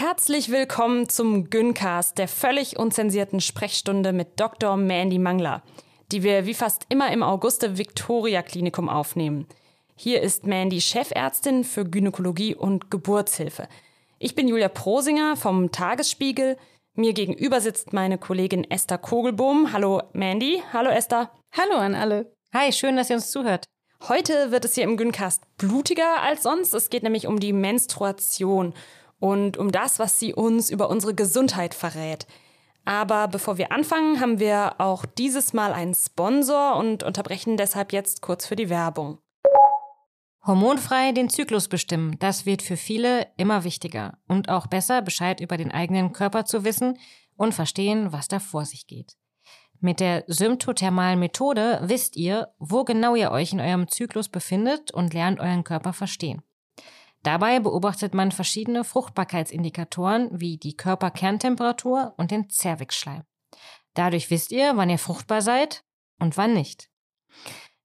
Herzlich willkommen zum Gyncast, der völlig unzensierten Sprechstunde mit Dr. Mandy Mangler, die wir wie fast immer im Auguste Victoria Klinikum aufnehmen. Hier ist Mandy Chefärztin für Gynäkologie und Geburtshilfe. Ich bin Julia Prosinger vom Tagesspiegel. Mir gegenüber sitzt meine Kollegin Esther Kogelbohm. Hallo Mandy. Hallo Esther. Hallo an alle. Hi, schön, dass ihr uns zuhört. Heute wird es hier im Gyncast blutiger als sonst. Es geht nämlich um die Menstruation und um das, was sie uns über unsere Gesundheit verrät. Aber bevor wir anfangen, haben wir auch dieses Mal einen Sponsor und unterbrechen deshalb jetzt kurz für die Werbung. Hormonfrei den Zyklus bestimmen, das wird für viele immer wichtiger und auch besser Bescheid über den eigenen Körper zu wissen und verstehen, was da vor sich geht. Mit der symptothermalen Methode wisst ihr, wo genau ihr euch in eurem Zyklus befindet und lernt euren Körper verstehen. Dabei beobachtet man verschiedene Fruchtbarkeitsindikatoren wie die Körperkerntemperatur und den Zervixschleim. Dadurch wisst ihr, wann ihr fruchtbar seid und wann nicht.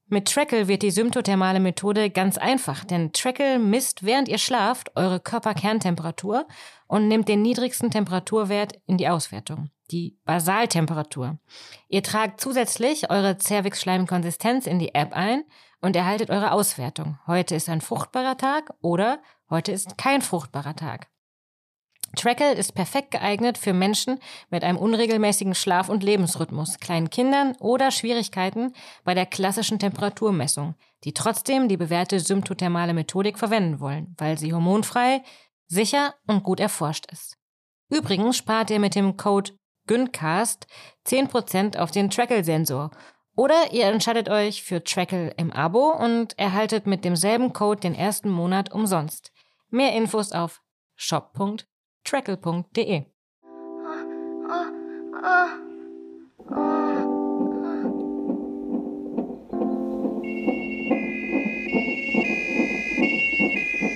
Mit Trackle wird die symptothermale Methode ganz einfach, denn Trackle misst, während ihr schlaft, eure Körperkerntemperatur und nimmt den niedrigsten Temperaturwert in die Auswertung, die Basaltemperatur. Ihr tragt zusätzlich eure Zervixschleimkonsistenz in die App ein und erhaltet eure Auswertung. Heute ist ein fruchtbarer Tag oder heute ist kein fruchtbarer Tag. Trackle ist perfekt geeignet für Menschen mit einem unregelmäßigen Schlaf- und Lebensrhythmus, kleinen Kindern oder Schwierigkeiten bei der klassischen Temperaturmessung, die trotzdem die bewährte symptothermale Methodik verwenden wollen, weil sie hormonfrei, sicher und gut erforscht ist. Übrigens spart ihr mit dem Code GYNCAST 10% auf den Trackle-Sensor oder ihr entscheidet euch für Trackle im Abo und erhaltet mit demselben Code den ersten Monat umsonst. Mehr Infos auf shop.trackle.de.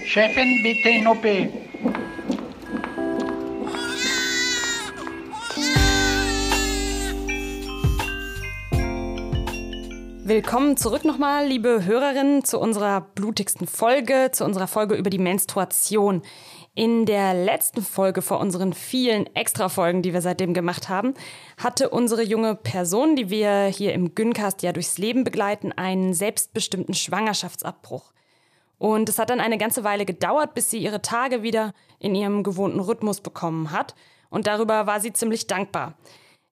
Chefin, bitte in OP. Willkommen zurück nochmal, liebe Hörerinnen, zu unserer blutigsten Folge, zu unserer Folge über die Menstruation. In der letzten Folge vor unseren vielen Extra-Folgen, die wir seitdem gemacht haben, hatte unsere junge Person, die wir hier im Gyncast ja durchs Leben begleiten, einen selbstbestimmten Schwangerschaftsabbruch. Und es hat dann eine ganze Weile gedauert, bis sie ihre Tage wieder in ihrem gewohnten Rhythmus bekommen hat. Und darüber war sie ziemlich dankbar.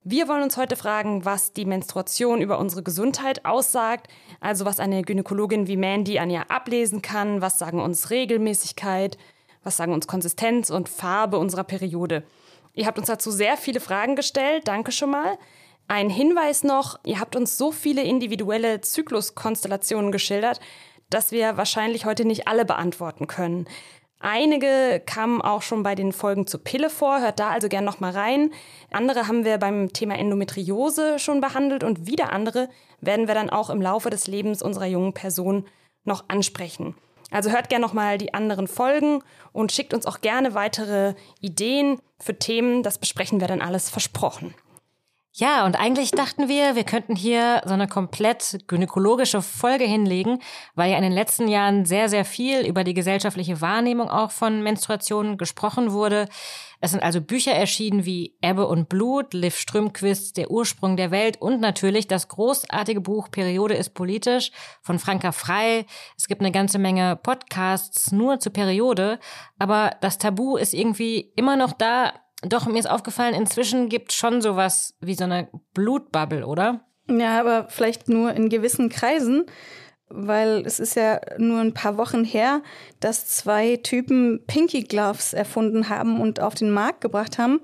Wir wollen uns heute fragen, was die Menstruation über unsere Gesundheit aussagt, also was eine Gynäkologin wie Mandy an ihr ablesen kann, was sagen uns Regelmäßigkeit, was sagen uns Konsistenz und Farbe unserer Periode. Ihr habt uns dazu sehr viele Fragen gestellt, danke schon mal. Ein Hinweis noch, ihr habt uns so viele individuelle Zykluskonstellationen geschildert, dass wir wahrscheinlich heute nicht alle beantworten können. Einige kamen auch schon bei den Folgen zur Pille vor, hört da also gern noch mal rein. Andere haben wir beim Thema Endometriose schon behandelt und wieder andere werden wir dann auch im Laufe des Lebens unserer jungen Person noch ansprechen. Also hört gern noch mal die anderen Folgen und schickt uns auch gerne weitere Ideen für Themen, das besprechen wir dann alles versprochen. Ja, und eigentlich dachten wir, wir könnten hier so eine komplett gynäkologische Folge hinlegen, weil ja in den letzten Jahren sehr, sehr viel über die gesellschaftliche Wahrnehmung auch von Menstruationen gesprochen wurde. Es sind also Bücher erschienen wie Ebbe und Blut, Liv Strömquist, Der Ursprung der Welt und natürlich das großartige Buch Periode ist politisch von Franka Frei. Es gibt eine ganze Menge Podcasts nur zur Periode, aber das Tabu ist irgendwie immer noch da, doch, mir ist aufgefallen, inzwischen gibt schon sowas wie so eine Blutbubble, oder? Ja, aber vielleicht nur in gewissen Kreisen, weil es ist ja nur ein paar Wochen her, dass zwei Typen Pinky Gloves erfunden haben und auf den Markt gebracht haben.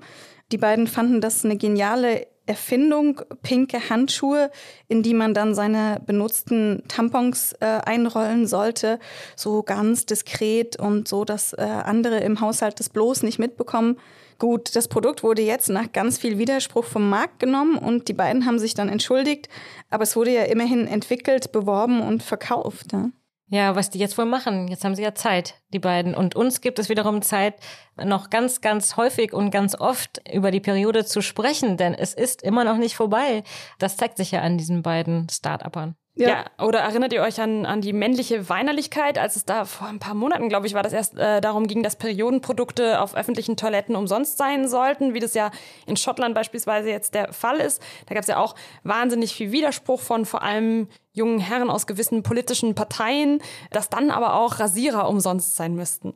Die beiden fanden das eine geniale Erfindung, pinke Handschuhe, in die man dann seine benutzten Tampons äh, einrollen sollte, so ganz diskret und so, dass äh, andere im Haushalt das bloß nicht mitbekommen. Gut, das Produkt wurde jetzt nach ganz viel Widerspruch vom Markt genommen und die beiden haben sich dann entschuldigt, aber es wurde ja immerhin entwickelt, beworben und verkauft. Ne? Ja, was die jetzt wohl machen. Jetzt haben sie ja Zeit, die beiden. Und uns gibt es wiederum Zeit, noch ganz, ganz häufig und ganz oft über die Periode zu sprechen, denn es ist immer noch nicht vorbei. Das zeigt sich ja an diesen beiden Start-Upern. Ja. ja. oder erinnert ihr euch an, an die männliche Weinerlichkeit, als es da vor ein paar Monaten, glaube ich, war das erst äh, darum ging, dass Periodenprodukte auf öffentlichen Toiletten umsonst sein sollten, wie das ja in Schottland beispielsweise jetzt der Fall ist. Da gab es ja auch wahnsinnig viel Widerspruch von vor allem jungen Herren aus gewissen politischen Parteien, dass dann aber auch Rasierer umsonst sein müssten.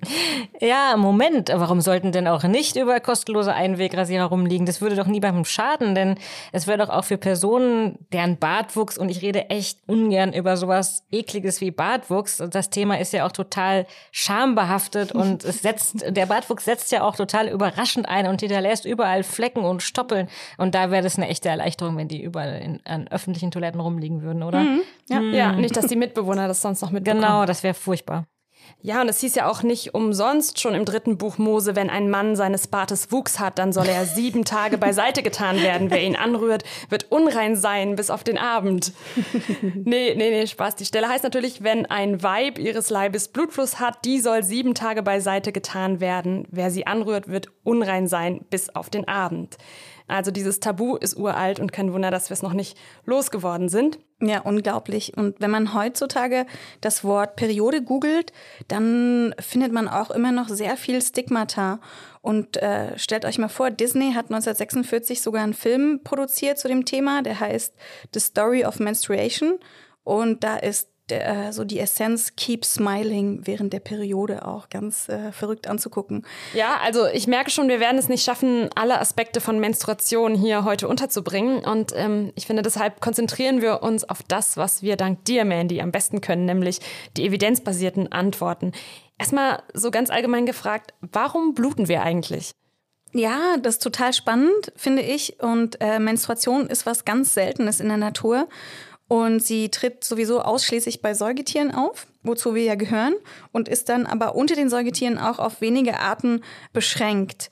Ja, Moment, warum sollten denn auch nicht über kostenlose Einwegrasierer rumliegen? Das würde doch niemandem schaden, denn es wäre doch auch für Personen, deren Bartwuchs, und ich rede echt ungern über sowas ekliges wie Bartwuchs, und das Thema ist ja auch total schambehaftet und es setzt, der Bartwuchs setzt ja auch total überraschend ein und hinterlässt überall Flecken und Stoppeln und da wäre das eine echte Erleichterung, wenn die überall in, an öffentlichen Toiletten rumliegen würden, oder? Mhm. Ja. Hm. ja, nicht, dass die Mitbewohner das sonst noch mitbekommen. Genau, das wäre furchtbar. Ja, und es hieß ja auch nicht umsonst schon im dritten Buch Mose, wenn ein Mann seines Bartes Wuchs hat, dann soll er sieben Tage beiseite getan werden. Wer ihn anrührt, wird unrein sein bis auf den Abend. nee, nee, nee, Spaß. Die Stelle heißt natürlich, wenn ein Weib ihres Leibes Blutfluss hat, die soll sieben Tage beiseite getan werden. Wer sie anrührt, wird unrein sein bis auf den Abend. Also dieses Tabu ist uralt und kein Wunder, dass wir es noch nicht losgeworden sind. Ja, unglaublich. Und wenn man heutzutage das Wort Periode googelt, dann findet man auch immer noch sehr viel Stigmata. Und äh, stellt euch mal vor, Disney hat 1946 sogar einen Film produziert zu dem Thema, der heißt The Story of Menstruation. Und da ist der, so die Essenz Keep Smiling während der Periode auch ganz äh, verrückt anzugucken. Ja, also ich merke schon, wir werden es nicht schaffen, alle Aspekte von Menstruation hier heute unterzubringen. Und ähm, ich finde, deshalb konzentrieren wir uns auf das, was wir dank dir, Mandy, am besten können, nämlich die evidenzbasierten Antworten. Erstmal so ganz allgemein gefragt, warum bluten wir eigentlich? Ja, das ist total spannend, finde ich. Und äh, Menstruation ist was ganz Seltenes in der Natur. Und sie tritt sowieso ausschließlich bei Säugetieren auf, wozu wir ja gehören, und ist dann aber unter den Säugetieren auch auf wenige Arten beschränkt.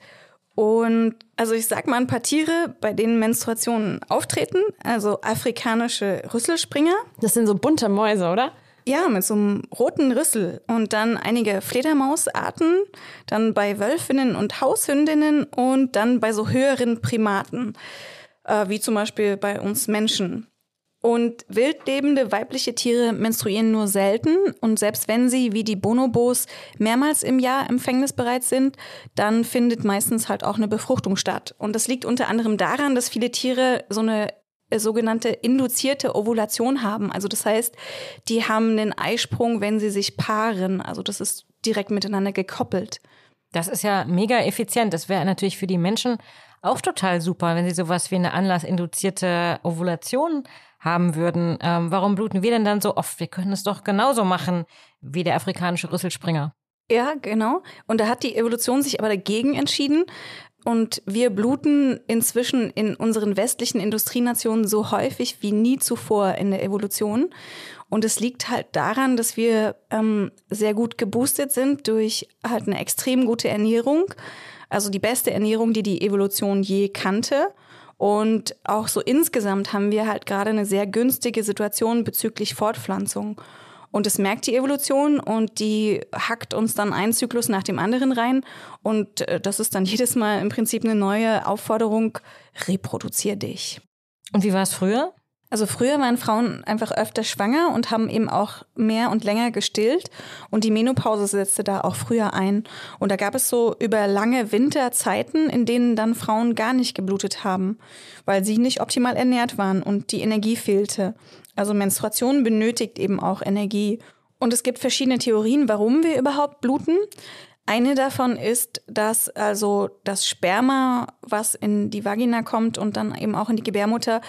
Und also ich sag mal ein paar Tiere, bei denen Menstruationen auftreten, also afrikanische Rüsselspringer. Das sind so bunte Mäuse, oder? Ja, mit so einem roten Rüssel. Und dann einige Fledermausarten, dann bei Wölfinnen und Haushündinnen und dann bei so höheren Primaten, äh, wie zum Beispiel bei uns Menschen. Und wildlebende weibliche Tiere menstruieren nur selten und selbst wenn sie wie die Bonobos mehrmals im Jahr empfängnisbereit sind, dann findet meistens halt auch eine Befruchtung statt. Und das liegt unter anderem daran, dass viele Tiere so eine äh, sogenannte induzierte Ovulation haben. Also das heißt, die haben einen Eisprung, wenn sie sich paaren. Also das ist direkt miteinander gekoppelt. Das ist ja mega effizient. Das wäre natürlich für die Menschen auch total super, wenn sie sowas wie eine anlassinduzierte Ovulation haben würden. Ähm, warum bluten wir denn dann so oft? Wir können es doch genauso machen wie der afrikanische Rüsselspringer. Ja, genau. Und da hat die Evolution sich aber dagegen entschieden. Und wir bluten inzwischen in unseren westlichen Industrienationen so häufig wie nie zuvor in der Evolution. Und es liegt halt daran, dass wir ähm, sehr gut geboostet sind durch halt eine extrem gute Ernährung. Also die beste Ernährung, die die Evolution je kannte. Und auch so insgesamt haben wir halt gerade eine sehr günstige Situation bezüglich Fortpflanzung. Und das merkt die Evolution und die hackt uns dann einen Zyklus nach dem anderen rein. Und äh, das ist dann jedes Mal im Prinzip eine neue Aufforderung, reproduzier dich. Und wie war es früher? Also früher waren Frauen einfach öfter schwanger und haben eben auch mehr und länger gestillt und die Menopause setzte da auch früher ein. Und da gab es so über lange Winterzeiten, in denen dann Frauen gar nicht geblutet haben, weil sie nicht optimal ernährt waren und die Energie fehlte. Also Menstruation benötigt eben auch Energie. Und es gibt verschiedene Theorien, warum wir überhaupt bluten. Eine davon ist, dass also das Sperma, was in die Vagina kommt und dann eben auch in die Gebärmutter,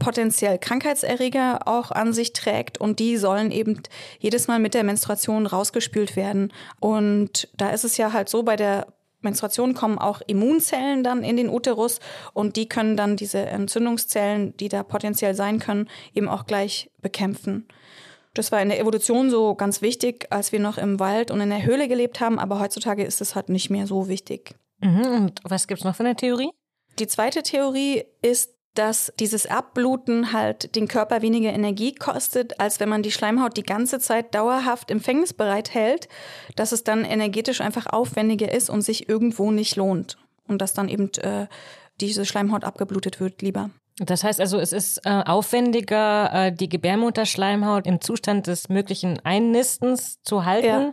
potenziell Krankheitserreger auch an sich trägt und die sollen eben jedes Mal mit der Menstruation rausgespült werden. Und da ist es ja halt so, bei der Menstruation kommen auch Immunzellen dann in den Uterus und die können dann diese Entzündungszellen, die da potenziell sein können, eben auch gleich bekämpfen. Das war in der Evolution so ganz wichtig, als wir noch im Wald und in der Höhle gelebt haben, aber heutzutage ist es halt nicht mehr so wichtig. Mhm, und was gibt es noch für eine Theorie? Die zweite Theorie ist, dass dieses Abbluten halt den Körper weniger Energie kostet, als wenn man die Schleimhaut die ganze Zeit dauerhaft empfängnisbereit hält, dass es dann energetisch einfach aufwendiger ist und sich irgendwo nicht lohnt. Und dass dann eben äh, diese Schleimhaut abgeblutet wird lieber. Das heißt also, es ist äh, aufwendiger, äh, die Gebärmutterschleimhaut im Zustand des möglichen Einnistens zu halten, ja.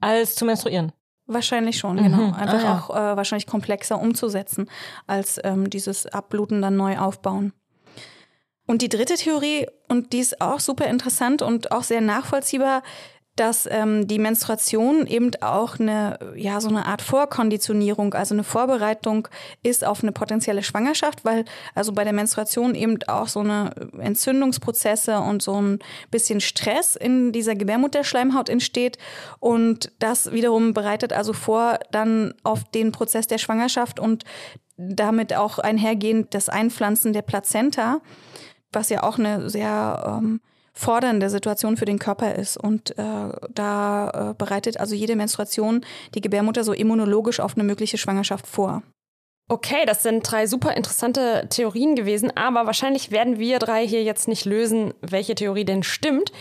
als zu menstruieren. Wahrscheinlich schon, mhm. genau. Einfach ah, ja. auch äh, wahrscheinlich komplexer umzusetzen, als ähm, dieses Abbluten dann neu aufbauen. Und die dritte Theorie, und die ist auch super interessant und auch sehr nachvollziehbar, dass ähm, die Menstruation eben auch eine, ja, so eine Art Vorkonditionierung, also eine Vorbereitung ist auf eine potenzielle Schwangerschaft, weil also bei der Menstruation eben auch so eine Entzündungsprozesse und so ein bisschen Stress in dieser Gebärmutterschleimhaut entsteht. Und das wiederum bereitet also vor dann auf den Prozess der Schwangerschaft und damit auch einhergehend das Einpflanzen der Plazenta, was ja auch eine sehr ähm, fordernde Situation für den Körper ist. Und äh, da äh, bereitet also jede Menstruation die Gebärmutter so immunologisch auf eine mögliche Schwangerschaft vor. Okay, das sind drei super interessante Theorien gewesen, aber wahrscheinlich werden wir drei hier jetzt nicht lösen, welche Theorie denn stimmt.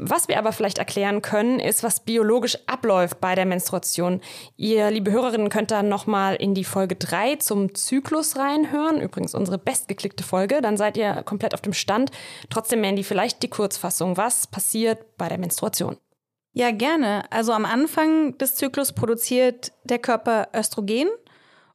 Was wir aber vielleicht erklären können, ist, was biologisch abläuft bei der Menstruation. Ihr, liebe Hörerinnen, könnt dann nochmal in die Folge 3 zum Zyklus reinhören. Übrigens unsere bestgeklickte Folge. Dann seid ihr komplett auf dem Stand. Trotzdem, Mandy, vielleicht die Kurzfassung. Was passiert bei der Menstruation? Ja, gerne. Also am Anfang des Zyklus produziert der Körper Östrogen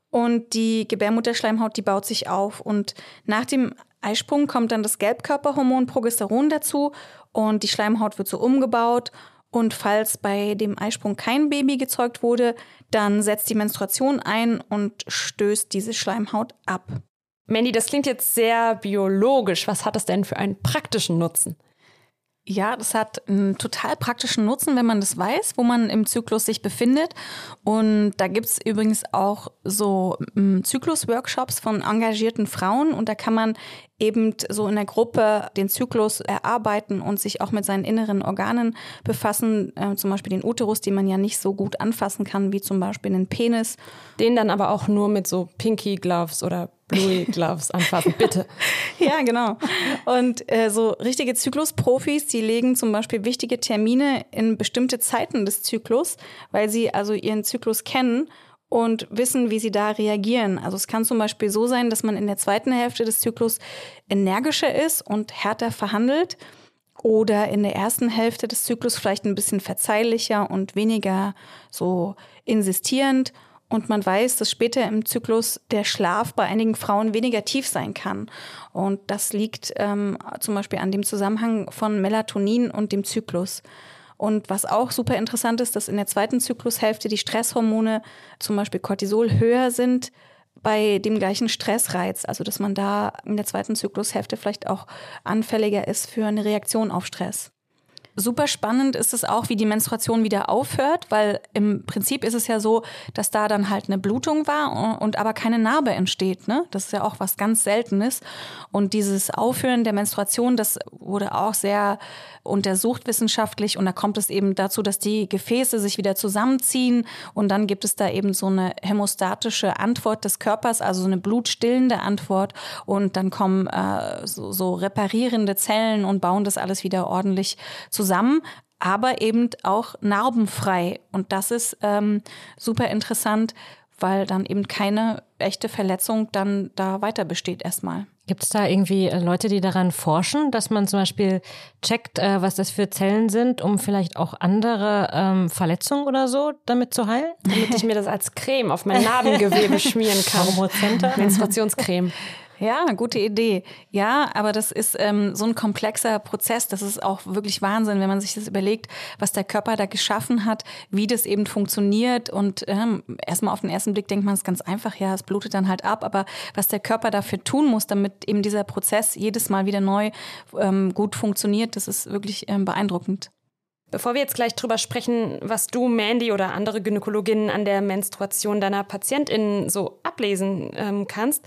und die Gebärmutterschleimhaut, die baut sich auf. Und nach dem Eisprung kommt dann das Gelbkörperhormon Progesteron dazu und die Schleimhaut wird so umgebaut. Und falls bei dem Eisprung kein Baby gezeugt wurde, dann setzt die Menstruation ein und stößt diese Schleimhaut ab. Mandy, das klingt jetzt sehr biologisch. Was hat das denn für einen praktischen Nutzen? Ja, das hat einen total praktischen Nutzen, wenn man das weiß, wo man im Zyklus sich befindet. Und da gibt's übrigens auch so hm, Zyklus-Workshops von engagierten Frauen und da kann man eben so in der Gruppe den Zyklus erarbeiten und sich auch mit seinen inneren Organen befassen, äh, zum Beispiel den Uterus, den man ja nicht so gut anfassen kann, wie zum Beispiel den Penis. Den dann aber auch nur mit so Pinky Gloves oder Bluey Gloves anfassen, bitte. ja, genau. Und äh, so richtige Zyklusprofis, die legen zum Beispiel wichtige Termine in bestimmte Zeiten des Zyklus, weil sie also ihren Zyklus kennen und wissen, wie sie da reagieren. Also es kann zum Beispiel so sein, dass man in der zweiten Hälfte des Zyklus energischer ist und härter verhandelt oder in der ersten Hälfte des Zyklus vielleicht ein bisschen verzeihlicher und weniger so insistierend. Und man weiß, dass später im Zyklus der Schlaf bei einigen Frauen weniger tief sein kann. Und das liegt ähm, zum Beispiel an dem Zusammenhang von Melatonin und dem Zyklus. Und was auch super interessant ist, dass in der zweiten Zyklushälfte die Stresshormone, zum Beispiel Cortisol, höher sind bei dem gleichen Stressreiz. Also dass man da in der zweiten Zyklushälfte vielleicht auch anfälliger ist für eine Reaktion auf Stress. Super spannend ist es auch, wie die Menstruation wieder aufhört, weil im Prinzip ist es ja so, dass da dann halt eine Blutung war und aber keine Narbe entsteht. Ne? Das ist ja auch was ganz Seltenes. Und dieses Aufhören der Menstruation, das wurde auch sehr untersucht wissenschaftlich. Und da kommt es eben dazu, dass die Gefäße sich wieder zusammenziehen. Und dann gibt es da eben so eine hämostatische Antwort des Körpers, also so eine blutstillende Antwort. Und dann kommen äh, so, so reparierende Zellen und bauen das alles wieder ordentlich zusammen zusammen, aber eben auch narbenfrei. Und das ist ähm, super interessant, weil dann eben keine echte Verletzung dann da weiter besteht erstmal. Gibt es da irgendwie äh, Leute, die daran forschen, dass man zum Beispiel checkt, äh, was das für Zellen sind, um vielleicht auch andere ähm, Verletzungen oder so damit zu heilen? Damit ich mir das als Creme auf mein Narbengewebe schmieren kann. Menstruationscreme. Ja, gute Idee. Ja, aber das ist ähm, so ein komplexer Prozess. Das ist auch wirklich Wahnsinn, wenn man sich das überlegt, was der Körper da geschaffen hat, wie das eben funktioniert. Und ähm, erstmal auf den ersten Blick denkt man es ganz einfach, ja, es blutet dann halt ab. Aber was der Körper dafür tun muss, damit eben dieser Prozess jedes Mal wieder neu ähm, gut funktioniert, das ist wirklich ähm, beeindruckend. Bevor wir jetzt gleich drüber sprechen, was du, Mandy oder andere Gynäkologinnen an der Menstruation deiner PatientInnen so ablesen ähm, kannst,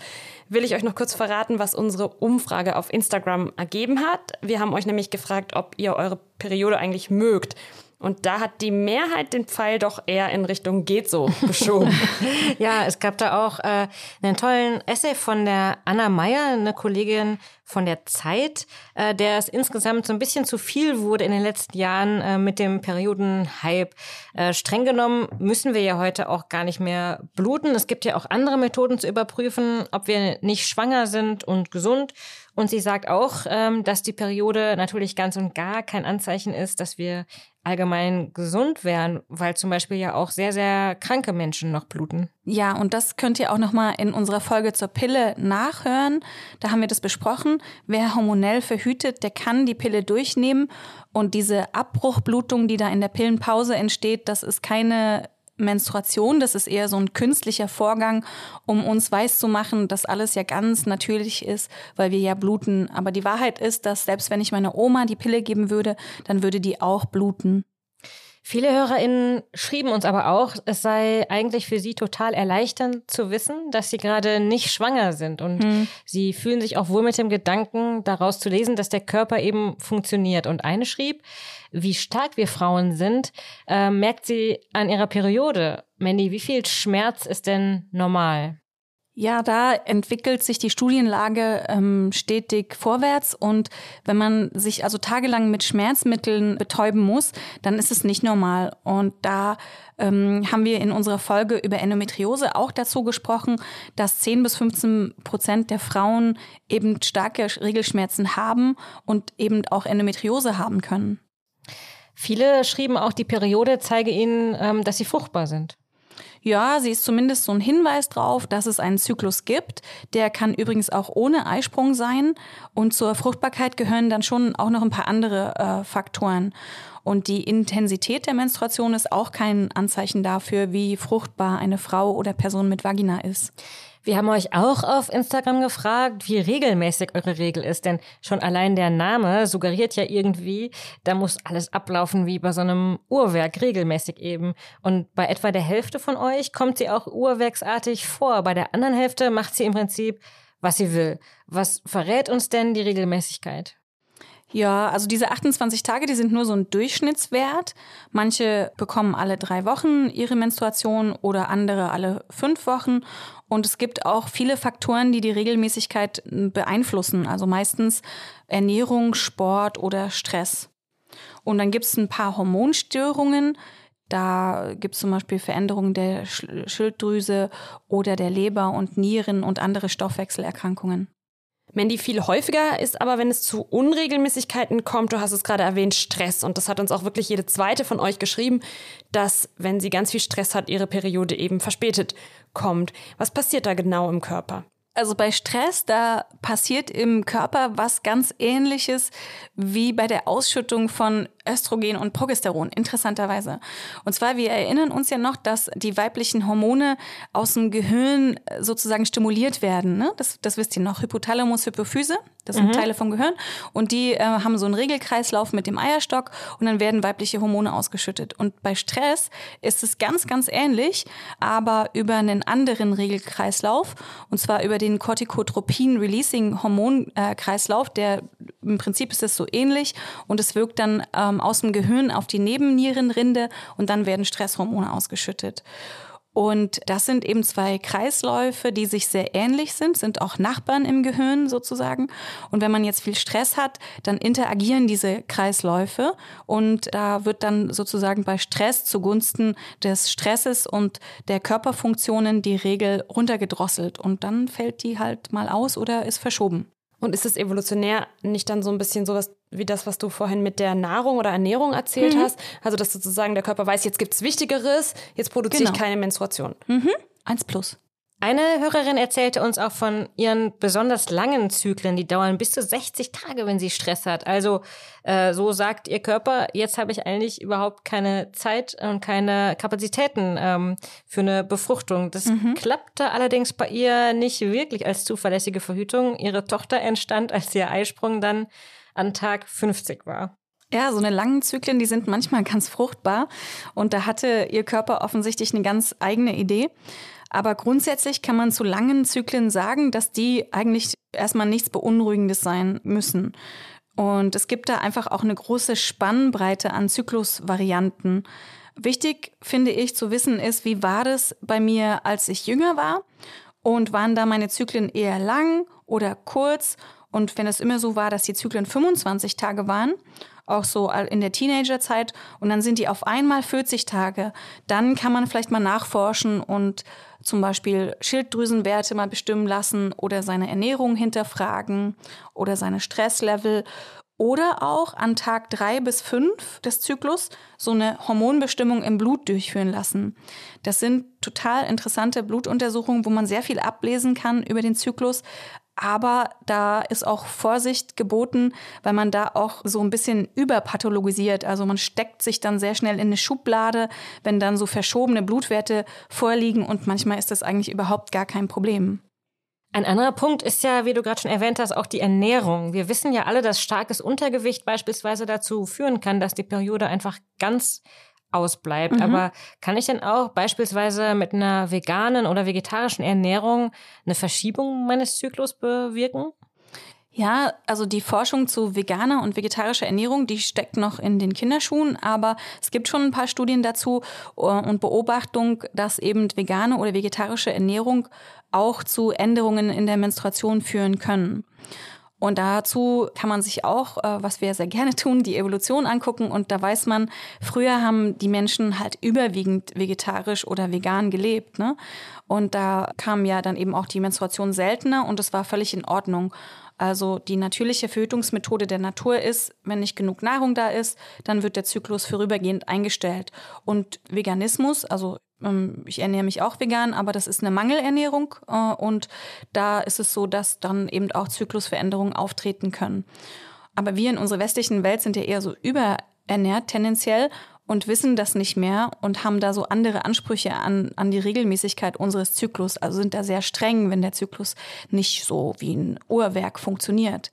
will ich euch noch kurz verraten, was unsere Umfrage auf Instagram ergeben hat. Wir haben euch nämlich gefragt, ob ihr eure Periode eigentlich mögt. Und da hat die Mehrheit den Pfeil doch eher in Richtung geht so geschoben. ja, es gab da auch äh, einen tollen Essay von der Anna Meyer, eine Kollegin von der Zeit, äh, der es insgesamt so ein bisschen zu viel wurde in den letzten Jahren äh, mit dem Periodenhype. Äh, streng genommen müssen wir ja heute auch gar nicht mehr bluten. Es gibt ja auch andere Methoden zu überprüfen, ob wir nicht schwanger sind und gesund. Und sie sagt auch, ähm, dass die Periode natürlich ganz und gar kein Anzeichen ist, dass wir allgemein gesund wären, weil zum Beispiel ja auch sehr, sehr kranke Menschen noch bluten. Ja, und das könnt ihr auch nochmal in unserer Folge zur Pille nachhören. Da haben wir das besprochen. Wer hormonell verhütet, der kann die Pille durchnehmen. Und diese Abbruchblutung, die da in der Pillenpause entsteht, das ist keine Menstruation, das ist eher so ein künstlicher Vorgang, um uns weiszumachen, dass alles ja ganz natürlich ist, weil wir ja bluten. Aber die Wahrheit ist, dass selbst wenn ich meiner Oma die Pille geben würde, dann würde die auch bluten. Viele HörerInnen schrieben uns aber auch, es sei eigentlich für sie total erleichternd zu wissen, dass sie gerade nicht schwanger sind. Und hm. sie fühlen sich auch wohl mit dem Gedanken, daraus zu lesen, dass der Körper eben funktioniert. Und eine schrieb, wie stark wir Frauen sind, äh, merkt sie an ihrer Periode. Mandy, wie viel Schmerz ist denn normal? Ja, da entwickelt sich die Studienlage ähm, stetig vorwärts und wenn man sich also tagelang mit Schmerzmitteln betäuben muss, dann ist es nicht normal. Und da ähm, haben wir in unserer Folge über Endometriose auch dazu gesprochen, dass 10 bis 15 Prozent der Frauen eben starke Regelschmerzen haben und eben auch Endometriose haben können. Viele schrieben auch, die Periode zeige ihnen, ähm, dass sie fruchtbar sind. Ja, sie ist zumindest so ein Hinweis drauf, dass es einen Zyklus gibt. Der kann übrigens auch ohne Eisprung sein. Und zur Fruchtbarkeit gehören dann schon auch noch ein paar andere äh, Faktoren. Und die Intensität der Menstruation ist auch kein Anzeichen dafür, wie fruchtbar eine Frau oder Person mit Vagina ist. Wir haben euch auch auf Instagram gefragt, wie regelmäßig eure Regel ist, denn schon allein der Name suggeriert ja irgendwie, da muss alles ablaufen wie bei so einem Uhrwerk, regelmäßig eben. Und bei etwa der Hälfte von euch kommt sie auch uhrwerksartig vor, bei der anderen Hälfte macht sie im Prinzip, was sie will. Was verrät uns denn die Regelmäßigkeit? Ja, also diese 28 Tage, die sind nur so ein Durchschnittswert. Manche bekommen alle drei Wochen ihre Menstruation oder andere alle fünf Wochen. Und es gibt auch viele Faktoren, die die Regelmäßigkeit beeinflussen. Also meistens Ernährung, Sport oder Stress. Und dann gibt es ein paar Hormonstörungen. Da gibt es zum Beispiel Veränderungen der Schilddrüse oder der Leber und Nieren und andere Stoffwechselerkrankungen. Mandy, viel häufiger ist aber, wenn es zu Unregelmäßigkeiten kommt, du hast es gerade erwähnt, Stress. Und das hat uns auch wirklich jede zweite von euch geschrieben, dass, wenn sie ganz viel Stress hat, ihre Periode eben verspätet kommt. Was passiert da genau im Körper? Also bei Stress, da passiert im Körper was ganz ähnliches wie bei der Ausschüttung von Östrogen und Progesteron, interessanterweise. Und zwar, wir erinnern uns ja noch, dass die weiblichen Hormone aus dem Gehirn sozusagen stimuliert werden. Ne? Das, das wisst ihr noch, Hypothalamus, Hypophyse, das sind mhm. Teile vom Gehirn. Und die äh, haben so einen Regelkreislauf mit dem Eierstock und dann werden weibliche Hormone ausgeschüttet. Und bei Stress ist es ganz, ganz ähnlich, aber über einen anderen Regelkreislauf. Und zwar über den Corticotropin-Releasing-Hormonkreislauf, der im Prinzip ist es so ähnlich und es wirkt dann ähm, aus dem Gehirn auf die Nebennierenrinde und dann werden Stresshormone ausgeschüttet. Und das sind eben zwei Kreisläufe, die sich sehr ähnlich sind, sind auch Nachbarn im Gehirn sozusagen. Und wenn man jetzt viel Stress hat, dann interagieren diese Kreisläufe und da wird dann sozusagen bei Stress zugunsten des Stresses und der Körperfunktionen die Regel runtergedrosselt und dann fällt die halt mal aus oder ist verschoben. Und ist es evolutionär nicht dann so ein bisschen sowas wie das, was du vorhin mit der Nahrung oder Ernährung erzählt mhm. hast? Also, dass sozusagen der Körper weiß, jetzt gibt es Wichtigeres, jetzt produziere genau. ich keine Menstruation. Mhm. Eins plus. Eine Hörerin erzählte uns auch von ihren besonders langen Zyklen, die dauern bis zu 60 Tage, wenn sie Stress hat. Also äh, so sagt ihr Körper, jetzt habe ich eigentlich überhaupt keine Zeit und keine Kapazitäten ähm, für eine Befruchtung. Das mhm. klappte allerdings bei ihr nicht wirklich als zuverlässige Verhütung. Ihre Tochter entstand, als ihr Eisprung dann an Tag 50 war. Ja, so eine langen Zyklen, die sind manchmal ganz fruchtbar. Und da hatte ihr Körper offensichtlich eine ganz eigene Idee. Aber grundsätzlich kann man zu langen Zyklen sagen, dass die eigentlich erstmal nichts Beunruhigendes sein müssen. Und es gibt da einfach auch eine große Spannbreite an Zyklusvarianten. Wichtig finde ich zu wissen ist, wie war das bei mir, als ich jünger war? Und waren da meine Zyklen eher lang oder kurz? Und wenn es immer so war, dass die Zyklen 25 Tage waren, auch so in der Teenagerzeit, und dann sind die auf einmal 40 Tage, dann kann man vielleicht mal nachforschen und zum Beispiel Schilddrüsenwerte mal bestimmen lassen oder seine Ernährung hinterfragen oder seine Stresslevel oder auch an Tag drei bis fünf des Zyklus so eine Hormonbestimmung im Blut durchführen lassen. Das sind total interessante Blutuntersuchungen, wo man sehr viel ablesen kann über den Zyklus. Aber da ist auch Vorsicht geboten, weil man da auch so ein bisschen überpathologisiert. Also man steckt sich dann sehr schnell in eine Schublade, wenn dann so verschobene Blutwerte vorliegen und manchmal ist das eigentlich überhaupt gar kein Problem. Ein anderer Punkt ist ja, wie du gerade schon erwähnt hast, auch die Ernährung. Wir wissen ja alle, dass starkes Untergewicht beispielsweise dazu führen kann, dass die Periode einfach ganz ausbleibt. Mhm. Aber kann ich denn auch beispielsweise mit einer veganen oder vegetarischen Ernährung eine Verschiebung meines Zyklus bewirken? Ja, also die Forschung zu veganer und vegetarischer Ernährung, die steckt noch in den Kinderschuhen, aber es gibt schon ein paar Studien dazu äh, und Beobachtung, dass eben vegane oder vegetarische Ernährung auch zu Änderungen in der Menstruation führen können. Und dazu kann man sich auch, äh, was wir sehr gerne tun, die Evolution angucken. Und da weiß man, früher haben die Menschen halt überwiegend vegetarisch oder vegan gelebt. Ne? Und da kam ja dann eben auch die Menstruation seltener und es war völlig in Ordnung. Also die natürliche Verhütungsmethode der Natur ist, wenn nicht genug Nahrung da ist, dann wird der Zyklus vorübergehend eingestellt. Und Veganismus, also ich ernähre mich auch vegan, aber das ist eine Mangelernährung äh, und da ist es so, dass dann eben auch Zyklusveränderungen auftreten können. Aber wir in unserer westlichen Welt sind ja eher so überernährt tendenziell und wissen das nicht mehr und haben da so andere Ansprüche an, an die Regelmäßigkeit unseres Zyklus, also sind da sehr streng, wenn der Zyklus nicht so wie ein Uhrwerk funktioniert.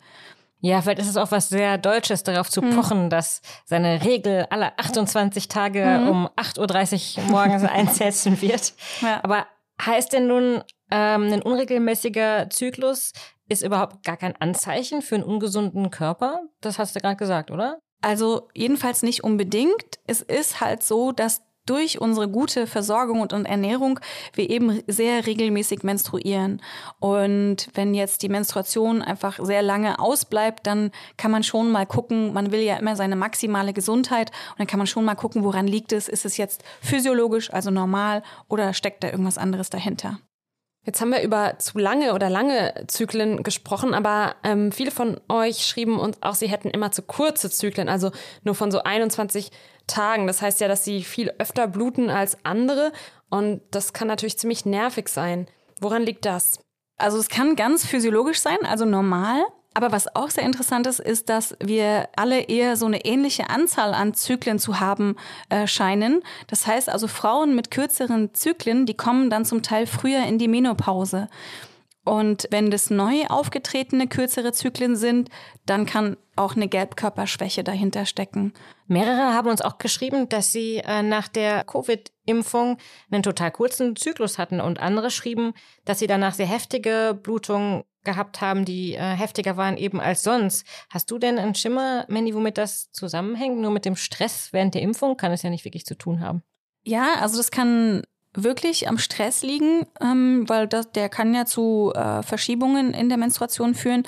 Ja, vielleicht ist es auch was sehr Deutsches, darauf zu hm. pochen, dass seine Regel alle 28 Tage hm. um 8.30 Uhr morgens einsetzen wird. Ja. Aber heißt denn nun, ähm, ein unregelmäßiger Zyklus ist überhaupt gar kein Anzeichen für einen ungesunden Körper? Das hast du gerade gesagt, oder? Also jedenfalls nicht unbedingt. Es ist halt so, dass durch unsere gute Versorgung und Ernährung wir eben sehr regelmäßig menstruieren. Und wenn jetzt die Menstruation einfach sehr lange ausbleibt, dann kann man schon mal gucken, man will ja immer seine maximale Gesundheit und dann kann man schon mal gucken, woran liegt es? Ist es jetzt physiologisch, also normal oder steckt da irgendwas anderes dahinter? Jetzt haben wir über zu lange oder lange Zyklen gesprochen, aber ähm, viele von euch schrieben uns auch, sie hätten immer zu kurze Zyklen, also nur von so 21 Tagen. Das heißt ja, dass sie viel öfter bluten als andere und das kann natürlich ziemlich nervig sein. Woran liegt das? Also es kann ganz physiologisch sein, also normal. Aber was auch sehr interessant ist, ist, dass wir alle eher so eine ähnliche Anzahl an Zyklen zu haben äh, scheinen. Das heißt also, Frauen mit kürzeren Zyklen, die kommen dann zum Teil früher in die Menopause. Und wenn das neu aufgetretene kürzere Zyklen sind, dann kann auch eine Gelbkörperschwäche dahinter stecken. Mehrere haben uns auch geschrieben, dass sie äh, nach der Covid-Impfung einen total kurzen Zyklus hatten und andere schrieben, dass sie danach sehr heftige Blutungen gehabt haben, die äh, heftiger waren eben als sonst. Hast du denn einen Schimmer, Mandy, womit das zusammenhängt? Nur mit dem Stress während der Impfung kann es ja nicht wirklich zu tun haben. Ja, also das kann wirklich am Stress liegen, ähm, weil das, der kann ja zu äh, Verschiebungen in der Menstruation führen.